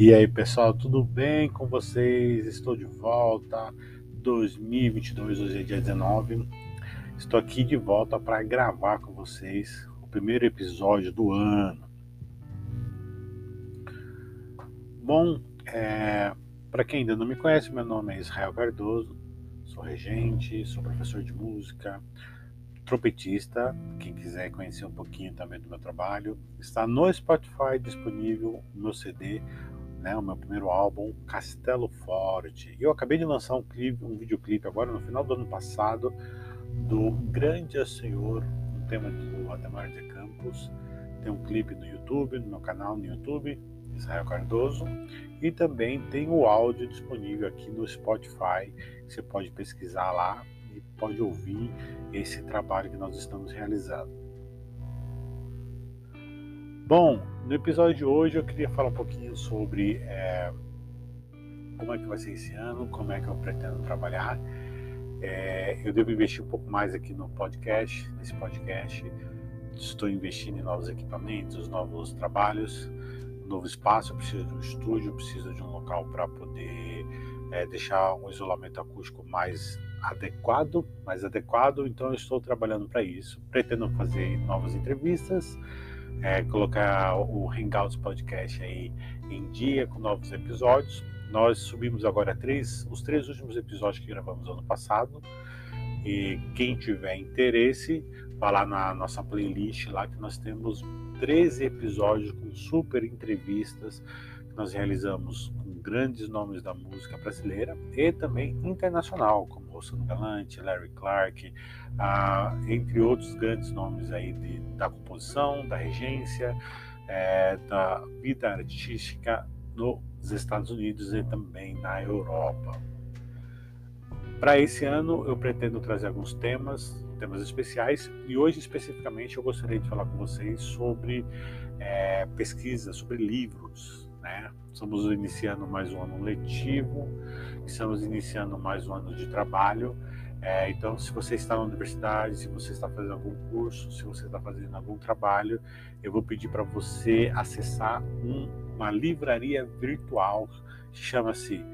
E aí, pessoal, tudo bem com vocês? Estou de volta. 2022, hoje é dia 19. Estou aqui de volta para gravar com vocês o primeiro episódio do ano. Bom, é, para quem ainda não me conhece, meu nome é Israel Cardoso, sou regente, sou professor de música, trompetista. Quem quiser conhecer um pouquinho também do meu trabalho, está no Spotify disponível o meu CD né, o meu primeiro álbum, Castelo Forte. E eu acabei de lançar um clipe, um videoclipe agora no final do ano passado do Grande Senhor, um tema do Ademar de Campos. Tem um clipe no YouTube, no meu canal no YouTube, Israel Cardoso, e também tem o áudio disponível aqui no Spotify, você pode pesquisar lá e pode ouvir esse trabalho que nós estamos realizando. Bom, no episódio de hoje eu queria falar um pouquinho sobre é, como é que vai ser esse ano, como é que eu pretendo trabalhar. É, eu devo investir um pouco mais aqui no podcast, nesse podcast. Estou investindo em novos equipamentos, novos trabalhos, novo espaço. Eu preciso de um estúdio, preciso de um local para poder é, deixar um isolamento acústico mais adequado, mais adequado. Então eu estou trabalhando para isso. Pretendo fazer novas entrevistas é, colocar o Hangouts Podcast aí em dia com novos episódios. Nós subimos agora três, os três últimos episódios que gravamos ano passado. E quem tiver interesse, vá lá na nossa playlist lá que nós temos 13 episódios com super entrevistas que nós realizamos grandes nomes da música brasileira e também internacional, como Rossano Galante, Larry Clark, ah, entre outros grandes nomes aí de, da composição, da regência, é, da vida artística nos Estados Unidos e também na Europa. Para esse ano eu pretendo trazer alguns temas, temas especiais, e hoje especificamente eu gostaria de falar com vocês sobre é, pesquisa, sobre livros, né? Estamos iniciando mais um ano letivo, estamos iniciando mais um ano de trabalho. É, então, se você está na universidade, se você está fazendo algum curso, se você está fazendo algum trabalho, eu vou pedir para você acessar um, uma livraria virtual que chama-se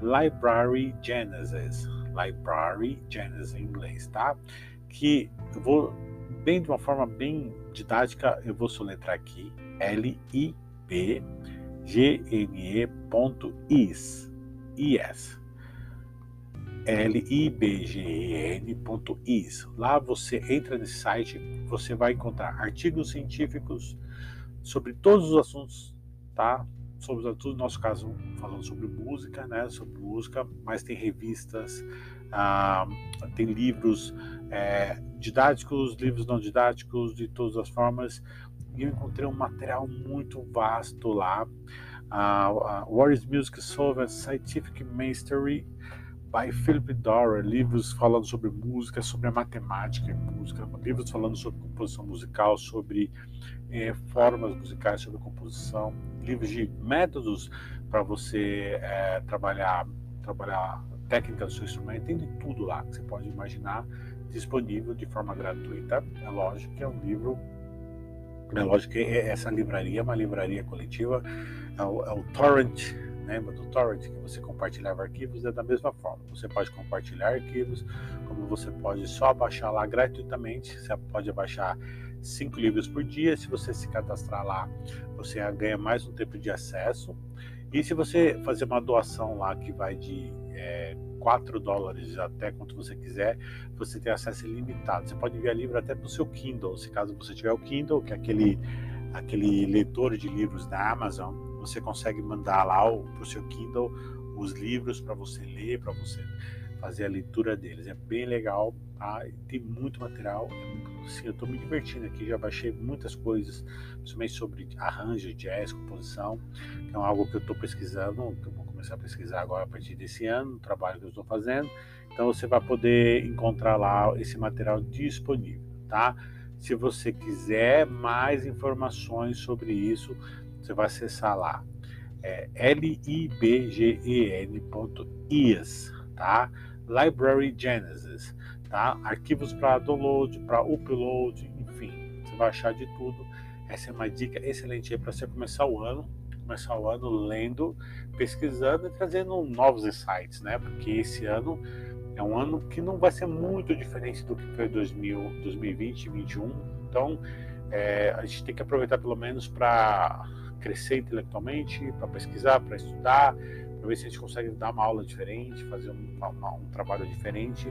Library Genesis. Library Genesis em inglês, tá? Que eu vou, bem de uma forma bem didática, eu vou soletrar aqui L-I-B gne.is is libgen.is. Lá você entra nesse site, você vai encontrar artigos científicos sobre todos os assuntos, tá? Sobre tudo, no nosso caso, falando sobre música, né? Sobre música, mas tem revistas, ah, tem livros é, didáticos, livros não didáticos, de todas as formas e eu encontrei um material muito vasto lá. Uh, uh, Music Solved Scientific Mastery by Philip Dorer, livros falando sobre música, sobre a matemática e música, livros falando sobre composição musical, sobre eh, formas musicais, sobre composição, livros de métodos para você eh, trabalhar, trabalhar técnica do seu instrumento, tem de tudo lá que você pode imaginar disponível de forma gratuita. É lógico que é um livro é lógico que essa livraria é uma livraria coletiva, é o, é o Torrent, lembra do Torrent, que você compartilhava arquivos, é da mesma forma. Você pode compartilhar arquivos, como você pode só baixar lá gratuitamente, você pode baixar cinco livros por dia. Se você se cadastrar lá, você ganha mais um tempo de acesso. E se você fazer uma doação lá que vai de é, 4 dólares até quanto você quiser, você tem acesso ilimitado. Você pode enviar livro até para o seu Kindle, se caso você tiver o Kindle, que é aquele, aquele leitor de livros da Amazon, você consegue mandar lá para o seu Kindle os livros para você ler, para você fazer a leitura deles. É bem legal, tá? tem muito material. Assim, eu estou me divertindo aqui, já baixei muitas coisas, principalmente sobre arranjo, jazz, composição, que é algo que eu estou pesquisando, que eu começar a pesquisar agora a partir desse ano, o trabalho que eu estou fazendo. Então você vai poder encontrar lá esse material disponível, tá? Se você quiser mais informações sobre isso, você vai acessar lá. É libgen.is, tá? Library Genesis, tá? Arquivos para download, para upload, enfim, você vai achar de tudo. Essa é uma dica excelente para você começar o ano começar o ano lendo, pesquisando e trazendo novos insights, né? Porque esse ano é um ano que não vai ser muito diferente do que foi 2000, 2020 2021. Então, é, a gente tem que aproveitar pelo menos para crescer intelectualmente, para pesquisar, para estudar, para ver se a gente consegue dar uma aula diferente, fazer um, uma, um trabalho diferente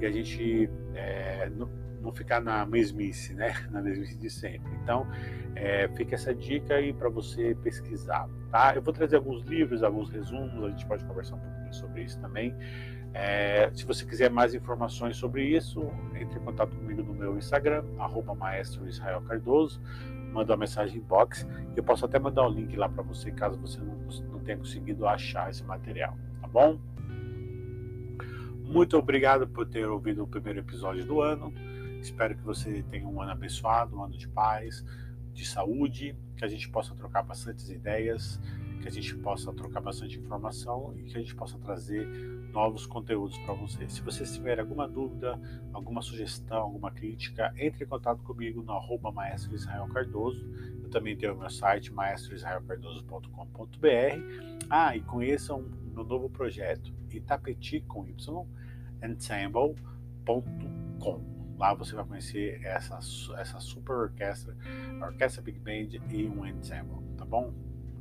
e a gente é, não, ficar na mesmice, né? Na mesmice de sempre. Então, é, fica essa dica aí para você pesquisar, tá? Eu vou trazer alguns livros, alguns resumos, a gente pode conversar um pouquinho sobre isso também. É, se você quiser mais informações sobre isso, entre em contato comigo no meu Instagram, arroba maestro Israel Cardoso, manda uma mensagem inbox, eu posso até mandar o um link lá para você, caso você não, não tenha conseguido achar esse material, tá bom? Muito obrigado por ter ouvido o primeiro episódio do ano. Espero que você tenha um ano abençoado, um ano de paz, de saúde, que a gente possa trocar bastantes ideias, que a gente possa trocar bastante informação e que a gente possa trazer novos conteúdos para você. Se você tiver alguma dúvida, alguma sugestão, alguma crítica, entre em contato comigo no arroba maestro Israel Cardoso. Eu também tenho o meu site maestroisraelcardoso.com.br. Ah, e conheçam o meu novo projeto, Itapeti com Y, ensemble.com. Lá você vai conhecer essa, essa super orquestra, a Orquestra Big Band e um ensemble, tá bom?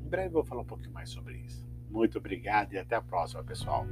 Em breve eu vou falar um pouquinho mais sobre isso. Muito obrigado e até a próxima, pessoal.